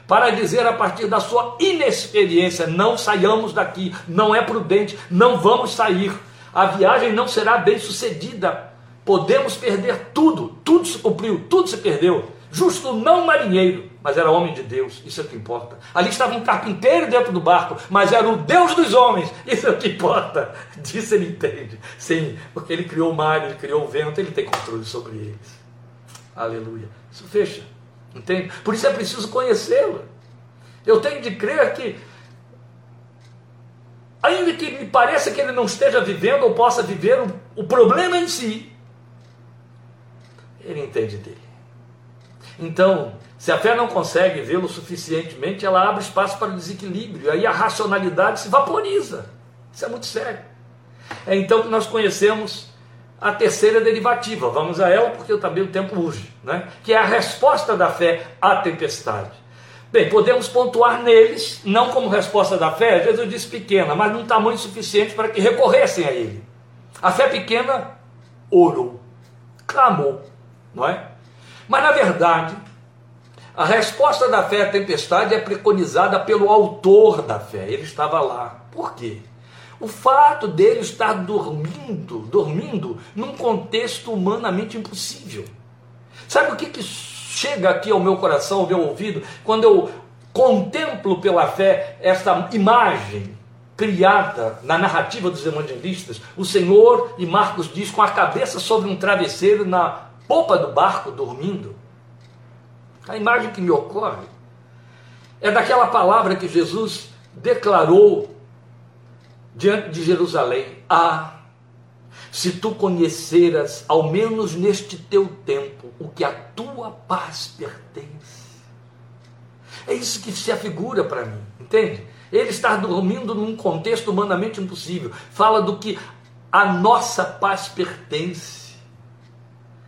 para dizer a partir da sua inexperiência: não saiamos daqui, não é prudente, não vamos sair. A viagem não será bem sucedida Podemos perder tudo, tudo se cumpriu, tudo se perdeu. Justo não marinheiro, mas era homem de Deus, isso é o que importa. Ali estava um carpinteiro dentro do barco, mas era o Deus dos homens, (laughs) isso é o que importa. Disso ele entende. Sim, porque ele criou o mar, ele criou o vento, ele tem controle sobre eles. Aleluia. Isso fecha, entende? Por isso é preciso conhecê-lo. Eu tenho de crer que, ainda que me pareça que ele não esteja vivendo ou possa viver o, o problema em si, ele entende dele. Então, se a fé não consegue vê-lo suficientemente, ela abre espaço para o desequilíbrio, aí a racionalidade se vaporiza. Isso é muito sério. É então que nós conhecemos a terceira derivativa. Vamos a ela porque também o tempo urge, né? que é a resposta da fé à tempestade. Bem, podemos pontuar neles, não como resposta da fé, Jesus disse pequena, mas num tamanho suficiente para que recorressem a ele. A fé pequena orou, clamou, não é? Mas na verdade, a resposta da fé à tempestade é preconizada pelo autor da fé. Ele estava lá. Por quê? O fato dele estar dormindo, dormindo num contexto humanamente impossível. Sabe o que, que chega aqui ao meu coração, ao meu ouvido, quando eu contemplo pela fé esta imagem criada na narrativa dos evangelistas? O Senhor, e Marcos diz, com a cabeça sobre um travesseiro na popa do barco dormindo. A imagem que me ocorre é daquela palavra que Jesus declarou diante de Jerusalém: Ah, se tu conheceras, ao menos neste teu tempo, o que a tua paz pertence. É isso que se afigura para mim, entende? Ele está dormindo num contexto humanamente impossível. Fala do que a nossa paz pertence.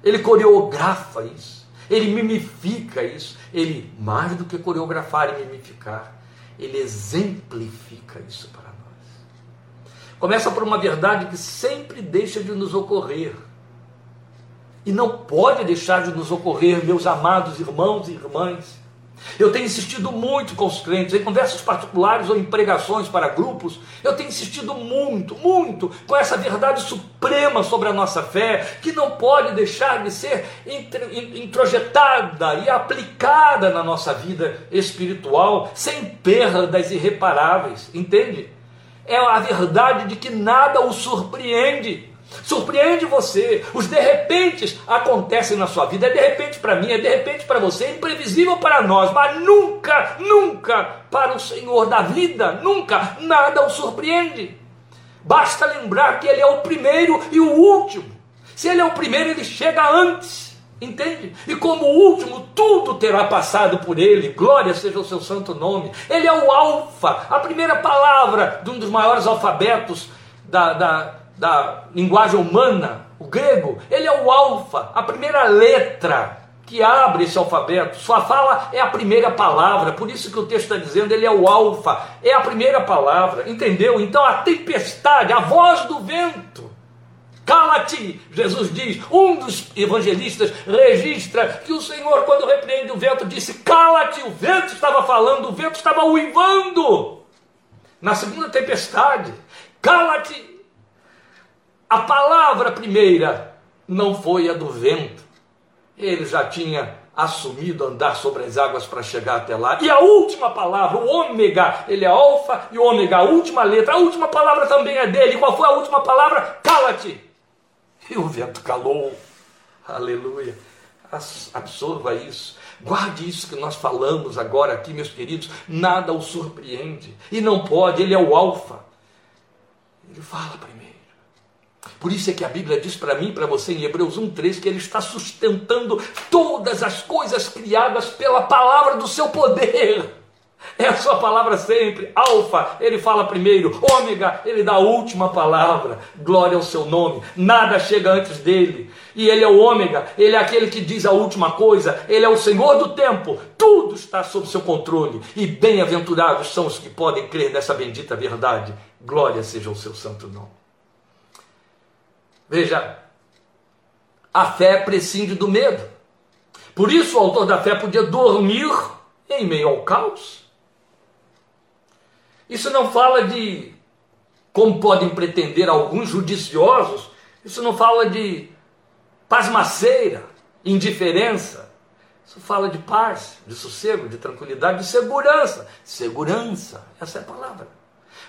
Ele coreografa isso. Ele mimifica isso. Ele, mais do que coreografar e mimificar, ele exemplifica isso para. Começa por uma verdade que sempre deixa de nos ocorrer. E não pode deixar de nos ocorrer, meus amados irmãos e irmãs eu tenho insistido muito com os crentes, em conversas particulares ou em pregações para grupos, eu tenho insistido muito, muito com essa verdade suprema sobre a nossa fé, que não pode deixar de ser introjetada e aplicada na nossa vida espiritual sem perdas irreparáveis, entende? É a verdade de que nada o surpreende. Surpreende você. Os de repente acontecem na sua vida. É de repente para mim, é de repente para você, é imprevisível para nós, mas nunca, nunca para o Senhor da vida, nunca nada o surpreende. Basta lembrar que Ele é o primeiro e o último. Se Ele é o primeiro, Ele chega antes. Entende? E como último, tudo terá passado por ele, glória seja o seu santo nome. Ele é o Alfa, a primeira palavra de um dos maiores alfabetos da, da, da linguagem humana, o grego, ele é o alfa, a primeira letra que abre esse alfabeto. Sua fala é a primeira palavra, por isso que o texto está dizendo, ele é o alfa, é a primeira palavra, entendeu? Então a tempestade, a voz do vento, Cala-te, Jesus diz. Um dos evangelistas registra que o Senhor, quando repreende o vento, disse: Cala-te. O vento estava falando, o vento estava uivando. Na segunda tempestade, cala-te. A palavra primeira não foi a do vento. Ele já tinha assumido andar sobre as águas para chegar até lá. E a última palavra, o ômega, ele é alfa e ômega, a última letra, a última palavra também é dele. Qual foi a última palavra? Cala-te. E o vento calou. Aleluia. Absorva isso. Guarde isso que nós falamos agora aqui, meus queridos. Nada o surpreende. E não pode, ele é o alfa. Ele fala primeiro. Por isso é que a Bíblia diz para mim para você em Hebreus 1,3 que ele está sustentando todas as coisas criadas pela palavra do seu poder. É a sua palavra sempre. Alfa, ele fala primeiro. Ômega, ele dá a última palavra. Glória ao seu nome. Nada chega antes dele. E ele é o ômega, ele é aquele que diz a última coisa. Ele é o Senhor do tempo. Tudo está sob seu controle. E bem-aventurados são os que podem crer nessa bendita verdade. Glória seja o seu santo nome. Veja, a fé prescinde do medo. Por isso o autor da fé podia dormir em meio ao caos. Isso não fala de, como podem pretender alguns judiciosos, isso não fala de pasmaceira, indiferença. Isso fala de paz, de sossego, de tranquilidade, de segurança. Segurança, essa é a palavra.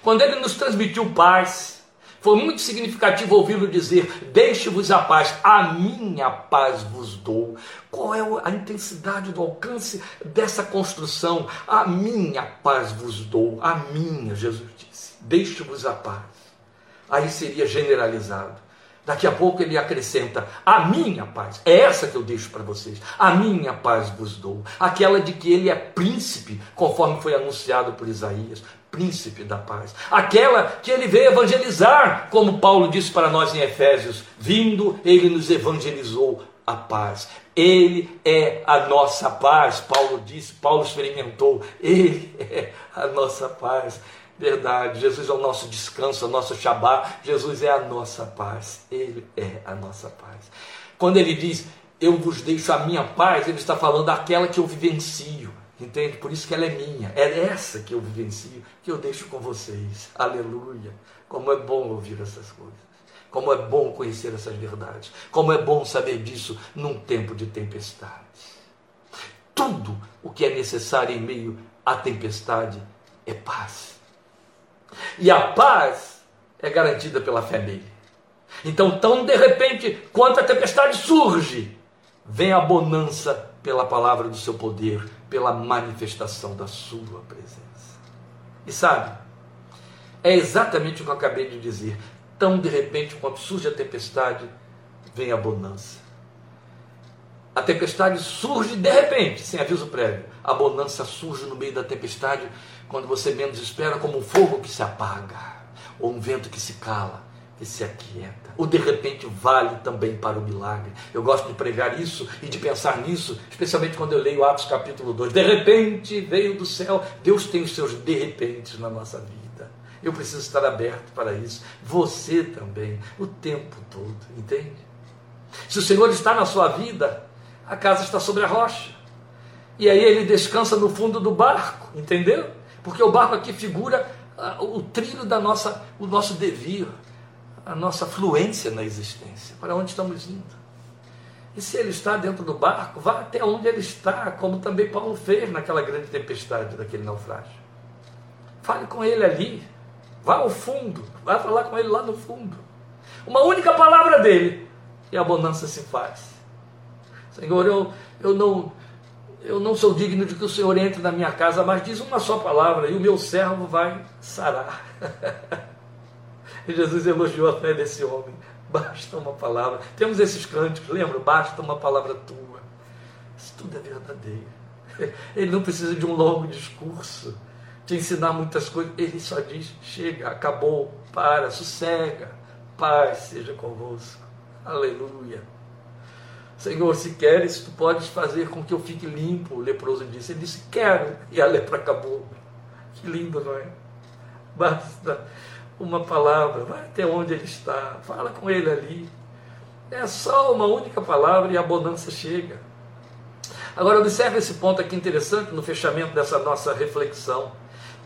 Quando ele nos transmitiu paz, foi muito significativo ouvi-lo dizer: Deixe-vos a paz, a minha paz vos dou. Qual é a intensidade do alcance dessa construção? A minha paz vos dou, a minha, Jesus disse. Deixe-vos a paz. Aí seria generalizado. Daqui a pouco ele acrescenta: A minha paz, é essa que eu deixo para vocês. A minha paz vos dou. Aquela de que ele é príncipe, conforme foi anunciado por Isaías príncipe da paz. Aquela que ele veio evangelizar, como Paulo disse para nós em Efésios: vindo, ele nos evangelizou a paz. Ele é a nossa paz. Paulo disse, Paulo experimentou. Ele é a nossa paz. Verdade, Jesus é o nosso descanso, o nosso Shabá. Jesus é a nossa paz. Ele é a nossa paz. Quando ele diz, eu vos deixo a minha paz, ele está falando daquela que eu vivencio Entende? Por isso que ela é minha. É essa que eu vivencio, que eu deixo com vocês. Aleluia. Como é bom ouvir essas coisas. Como é bom conhecer essas verdades. Como é bom saber disso num tempo de tempestade. Tudo o que é necessário em meio à tempestade é paz. E a paz é garantida pela fé nele. Então, tão de repente, quando a tempestade surge, vem a bonança pela palavra do seu poder, pela manifestação da sua presença. E sabe, É exatamente o que eu acabei de dizer. Tão de repente, quando surge a tempestade, vem a bonança. A tempestade surge de repente, sem aviso prévio. A bonança surge no meio da tempestade, quando você menos espera, como um fogo que se apaga, ou um vento que se cala, que se aquieta. O de repente vale também para o milagre. Eu gosto de pregar isso e de pensar nisso, especialmente quando eu leio Atos capítulo 2. De repente veio do céu. Deus tem os seus de repente na nossa vida. Eu preciso estar aberto para isso. Você também, o tempo todo, entende? Se o Senhor está na sua vida, a casa está sobre a rocha. E aí ele descansa no fundo do barco, entendeu? Porque o barco aqui figura uh, o trilho da nossa, o nosso devir, a nossa fluência na existência, para onde estamos indo. E se ele está dentro do barco, vá até onde ele está, como também Paulo fez naquela grande tempestade daquele naufrágio. Fale com ele ali, vá ao fundo, vá falar com ele lá no fundo. Uma única palavra dele e a bonança se faz. Senhor, eu, eu, não, eu não sou digno de que o Senhor entre na minha casa, mas diz uma só palavra e o meu servo vai sarar. (laughs) Jesus elogiou a fé desse homem. Basta uma palavra. Temos esses cânticos, lembra? Basta uma palavra tua. Isso tudo é verdadeiro. Ele não precisa de um longo discurso, de ensinar muitas coisas. Ele só diz: chega, acabou, para, sossega, paz seja convosco. Aleluia. Senhor, se queres, tu podes fazer com que eu fique limpo, o leproso disse. Ele disse, quero, e a lepra acabou. Que lindo, não é? Basta uma palavra, vai até onde ele está, fala com ele ali. É só uma única palavra e a bonança chega. Agora, observe esse ponto aqui interessante no fechamento dessa nossa reflexão.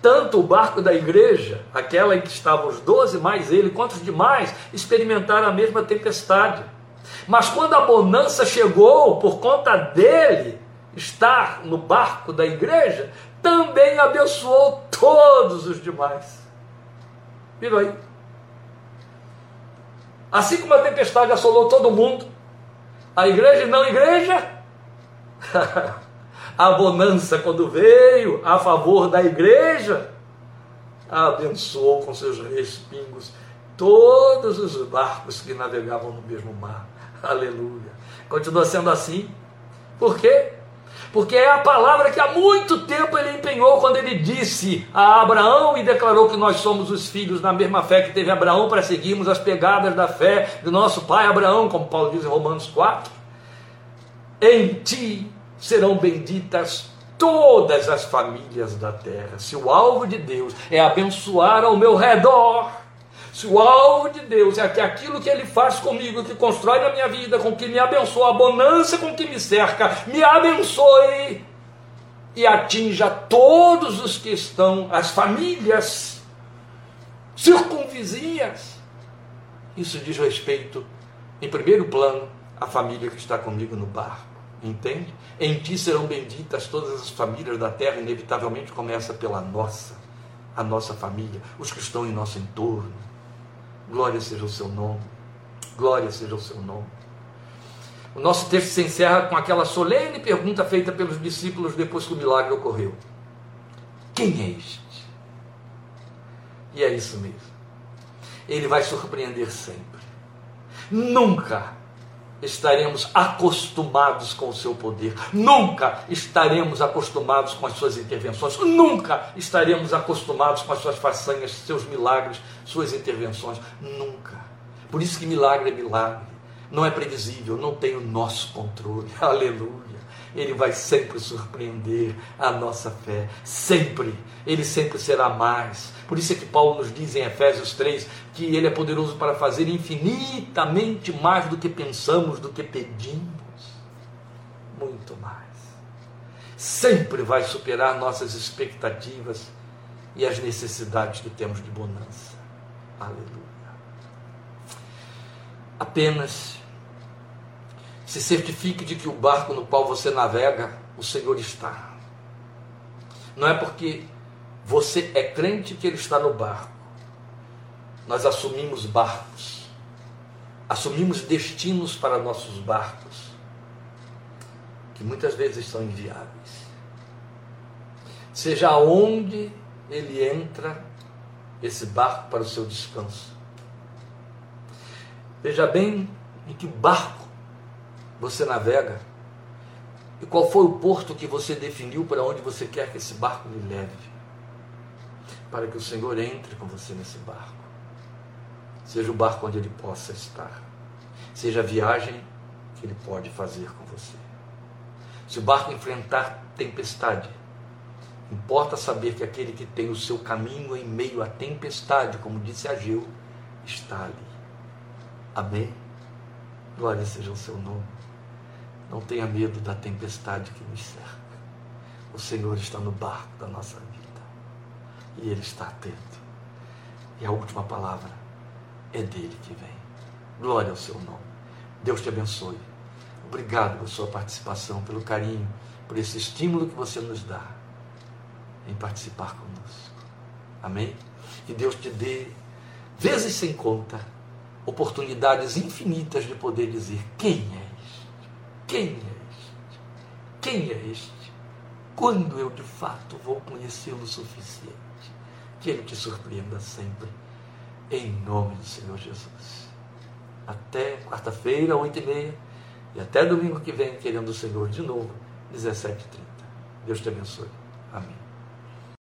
Tanto o barco da igreja, aquela em que estavam os doze, mais ele, quanto os demais, experimentaram a mesma tempestade. Mas quando a bonança chegou por conta dele estar no barco da igreja, também abençoou todos os demais. Viram aí? Assim como a tempestade assolou todo mundo, a igreja e não igreja, (laughs) a bonança, quando veio a favor da igreja, abençoou com seus respingos todos os barcos que navegavam no mesmo mar. Aleluia. Continua sendo assim. Por quê? Porque é a palavra que há muito tempo ele empenhou quando ele disse a Abraão e declarou que nós somos os filhos na mesma fé que teve Abraão para seguirmos as pegadas da fé do nosso pai Abraão, como Paulo diz em Romanos 4. Em ti serão benditas todas as famílias da terra. Se o alvo de Deus é abençoar ao meu redor, se o alvo de Deus é que aquilo que Ele faz comigo, que constrói na minha vida, com que me abençoa, a bonança com que me cerca, me abençoe e atinja todos os que estão, as famílias circunvizinhas. Isso diz respeito, em primeiro plano, à família que está comigo no barco. Entende? Em ti serão benditas todas as famílias da terra, inevitavelmente começa pela nossa, a nossa família, os que estão em nosso entorno Glória seja o seu nome. Glória seja o seu nome. O nosso texto se encerra com aquela solene pergunta feita pelos discípulos depois que o milagre ocorreu: Quem é este? E é isso mesmo. Ele vai surpreender sempre. Nunca estaremos acostumados com o seu poder, nunca estaremos acostumados com as suas intervenções, nunca estaremos acostumados com as suas façanhas, seus milagres, suas intervenções, nunca. Por isso que milagre é milagre, não é previsível, não tem o nosso controle, (laughs) aleluia. Ele vai sempre surpreender a nossa fé, sempre, ele sempre será mais. Por isso é que Paulo nos diz em Efésios 3 que ele é poderoso para fazer infinitamente mais do que pensamos, do que pedimos. Muito mais. Sempre vai superar nossas expectativas e as necessidades que temos de bonança. Aleluia. Apenas se certifique de que o barco no qual você navega, o Senhor está. Não é porque você é crente que Ele está no barco. Nós assumimos barcos, assumimos destinos para nossos barcos, que muitas vezes são inviáveis. Seja onde ele entra, esse barco para o seu descanso. Veja bem em que barco você navega e qual foi o porto que você definiu para onde você quer que esse barco lhe leve. Para que o Senhor entre com você nesse barco. Seja o barco onde ele possa estar. Seja a viagem que ele pode fazer com você. Se o barco enfrentar tempestade, importa saber que aquele que tem o seu caminho em meio à tempestade, como disse Ageu, está ali. Amém? Glória seja o seu nome. Não tenha medo da tempestade que nos cerca. O Senhor está no barco da nossa vida. E Ele está atento. E a última palavra é dele que vem. Glória ao seu nome. Deus te abençoe. Obrigado pela sua participação, pelo carinho, por esse estímulo que você nos dá em participar conosco. Amém? Que Deus te dê, vezes sem conta, oportunidades infinitas de poder dizer: Quem é? Quem é este? Quem é este? Quando eu de fato vou conhecê-lo o suficiente? Que ele te surpreenda sempre. Em nome do Senhor Jesus. Até quarta-feira, oito e meia e até domingo que vem, querendo o Senhor de novo, 17h30. Deus te abençoe. Amém.